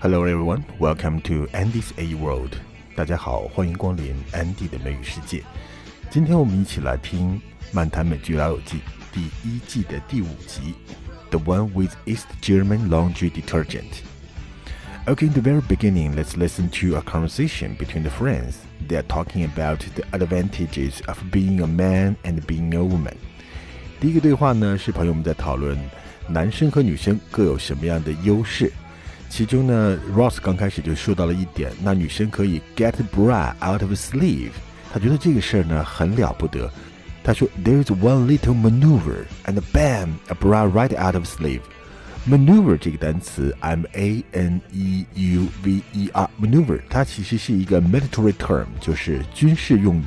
Hello everyone, welcome to Andy's A World. 大家好，欢迎光临 Andy 的美语世界。今天我们一起来听《漫谈美剧老友记》第一季的第五集，The One with East German Laundry Detergent. Okay, in the very beginning, let's listen to a conversation between the friends. They are talking about the advantages of being a man and being a woman. 第一个对话呢，是朋友们在讨论男生和女生各有什么样的优势。 其中呢，Ross 刚开始就说到了一点，那女生可以 get bra out of sleeve，他觉得这个事儿呢很了不得。他说，There is one little maneuver and bam a bra right out of sleeve。maneuver 这个单词，m a n e u v e r，maneuver 它其实是一个 military term，就是军事用语，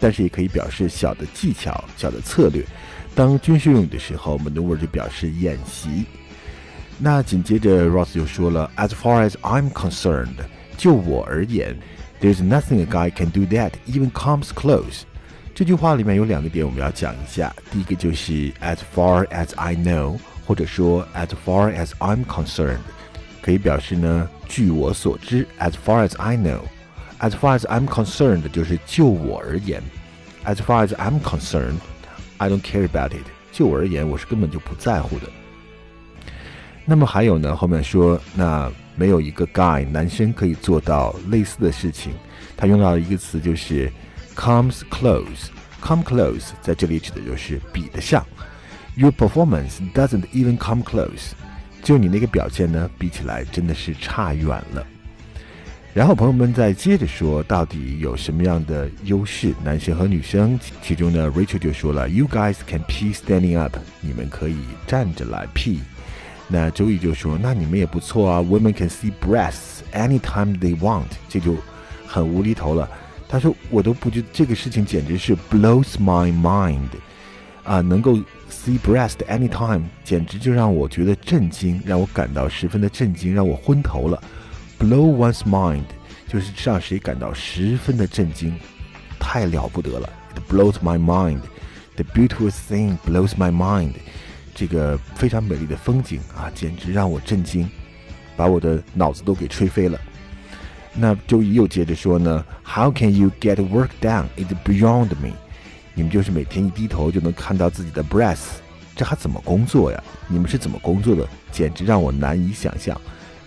但是也可以表示小的技巧、小的策略。当军事用语的时候，maneuver 就表示演习。那紧接着，Ross 就说了：“As far as I'm concerned，就我而言，There's nothing a guy can do that even comes close。”这句话里面有两个点我们要讲一下。第一个就是 “As far as I know”，或者说 “As far as I'm concerned”，可以表示呢，据我所知，“As far as I know”，“As far as I'm concerned” 就是就我而言，“As far as I'm concerned”，I don't care about it。就我而言，我是根本就不在乎的。 那么还有呢？后面说，那没有一个 guy 男生可以做到类似的事情。他用到一个词就是 comes close。come close 在这里指的就是比得上。Your performance doesn't even come close。就你那个表现呢，比起来真的是差远了。然后朋友们再接着说，到底有什么样的优势？男生和女生，其中呢，Rachel 就说了，You guys can pee standing up。你们可以站着来 pee。那周易就说：“那你们也不错啊，Women can see breasts anytime they want。”这就很无厘头了。他说：“我都不知这个事情简直是 blows my mind 啊，能够 see breast anytime，简直就让我觉得震惊，让我感到十分的震惊，让我昏头了。Blow one's mind 就是让谁感到十分的震惊，太了不得了。It blows my mind. The beautiful thing blows my mind.” 这个非常美丽的风景啊，简直让我震惊，把我的脑子都给吹飞了。那周一又接着说呢：“How can you get work done? It's beyond me。”你们就是每天一低头就能看到自己的 breasts，这还怎么工作呀？你们是怎么工作的？简直让我难以想象。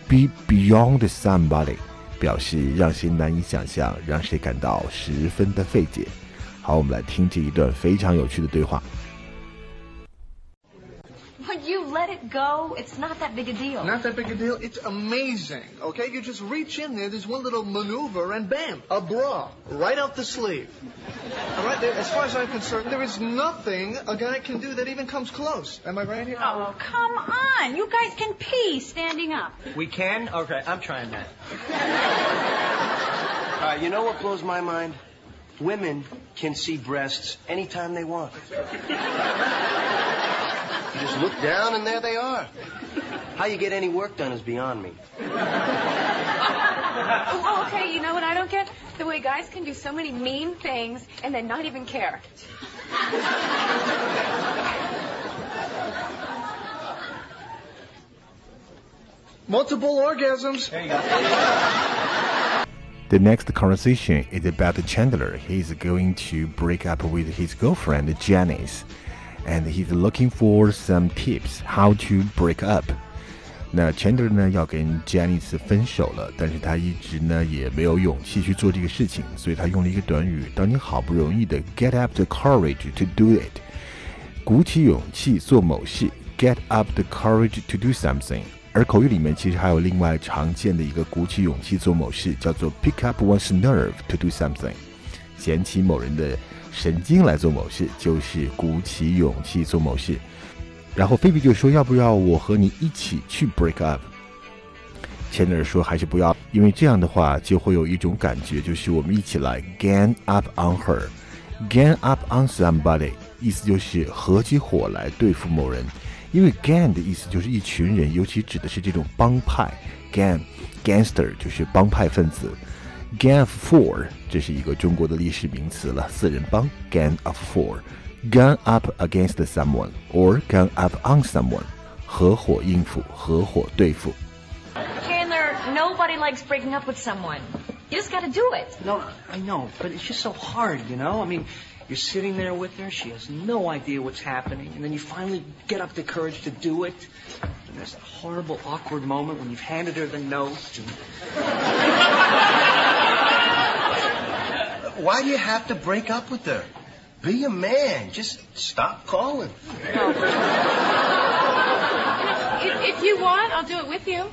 Be beyond somebody，表示让谁难以想象，让谁感到十分的费解。好，我们来听这一段非常有趣的对话。It go. It's not that big a deal. Not that big a deal? It's amazing, okay? You just reach in there, there's one little maneuver, and bam, a bra, right out the sleeve. All right, as far as I'm concerned, there is nothing a guy can do that even comes close. Am I right here? Oh, come on. You guys can pee standing up. We can? Okay, I'm trying that. uh, you know what blows my mind? Women can see breasts anytime they want. You just look down and there they are. How you get any work done is beyond me. oh, okay, you know what I don't get? The way guys can do so many mean things and then not even care. Multiple orgasms. The next conversation is about the Chandler. He's going to break up with his girlfriend Janice and he's looking for some tips how to break up。那 Chandler 呢要跟 Janice 分手了，但是他一直呢也没有勇气去做这个事情，所以他用了一个短语：当你好不容易的 get up the courage to do it，鼓起勇气做某事，get up the courage to do something。而口语里面其实还有另外常见的一个鼓起勇气做某事，叫做 pick up one's nerve to do something，捡起某人的。 神经来做某事，就是鼓起勇气做某事。然后菲比就说：“要不要我和你一起去 break up？” 钱德尔说：“还是不要，因为这样的话就会有一种感觉，就是我们一起来 gang up on her。gang up on somebody 意思就是合起伙来对付某人。因为 gang 的意思就是一群人，尤其指的是这种帮派 gang gangster 就是帮派分子。” Gang of four，这是一个中国的历史名词了，四人帮。Gang of four，gang up against someone or gang up on someone，合伙应付，合伙对付。Chandler, nobody likes breaking up with someone. You just gotta do it. No, I know, but it's just so hard, you know? I mean, you're sitting there with her, she has no idea what's happening, and then you finally get up the courage to do it. And there's that horrible, awkward moment when you've handed her the note. And... Why do you have to break up with her? Be a man. Just stop calling. If, if you want, I'll do it with you.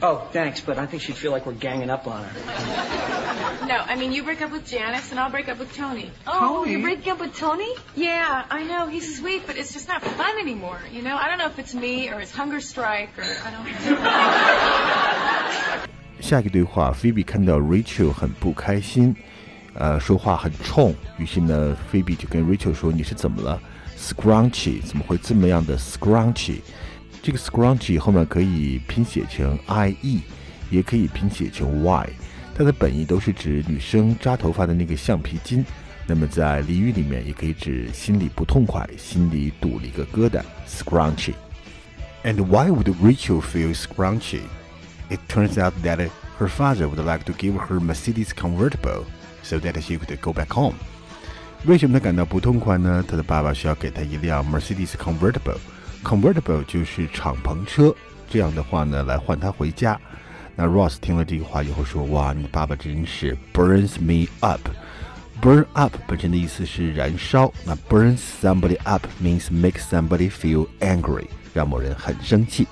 Oh, thanks, but I think she'd feel like we're ganging up on her. No, I mean, you break up with Janice, and I'll break up with Tony. Oh, you're breaking up with Tony? Yeah, I know, he's sweet, but it's just not fun anymore, you know? I don't know if it's me or his hunger strike or I don't know. 下一个对话，Phoebe 看到 Rachel 很不开心， 呃，说话很冲，于是呢，Phoebe 就跟 Rachel 说：“你是怎么了？Scrunchy，怎么会这么样的 scrunchy？” 这个 scrunchy 后面可以拼写成 i e，也可以拼写成 y，它的本意都是指女生扎头发的那个橡皮筋。那么在俚语里面也可以指心里不痛快，心里堵了一个疙瘩，scrunchy。And why would Rachel feel scrunchy? It turns out that her father would like to give her Mercedes convertible So that she could go back home. 为什么她感到不痛快呢？她的爸爸需要给她一辆 Mercedes convertible。convertible 就是敞篷车，这样的话呢，来换她回家。那 Ross 听了这句话以后说：“哇，你爸爸真是 burns me up。” Burn up 本身的意思是燃烧，那 burn somebody up means make somebody feel angry，让某人很生气。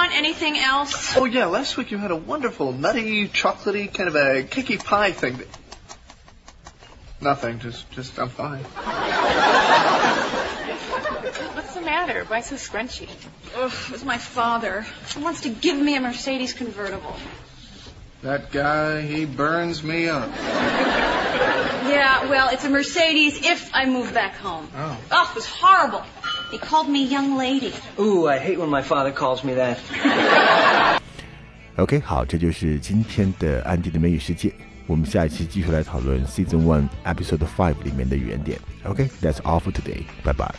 Want anything else? Oh, yeah, last week you had a wonderful nutty, chocolatey, kind of a cakey pie thing. That... Nothing, just, just, I'm fine. What's the matter? Why so scrunchy? Ugh, it was my father. He wants to give me a Mercedes convertible. That guy, he burns me up. Yeah, well, it's a Mercedes if I move back home. Oh. Oh, it was horrible. He called me young lady. Ooh, I hate when my father calls me that. OK，好，这就是今天的安迪的美语世界。我们下一期继续来讨论 Season One Episode Five 里面的语言点。OK，that's、all for today。拜拜。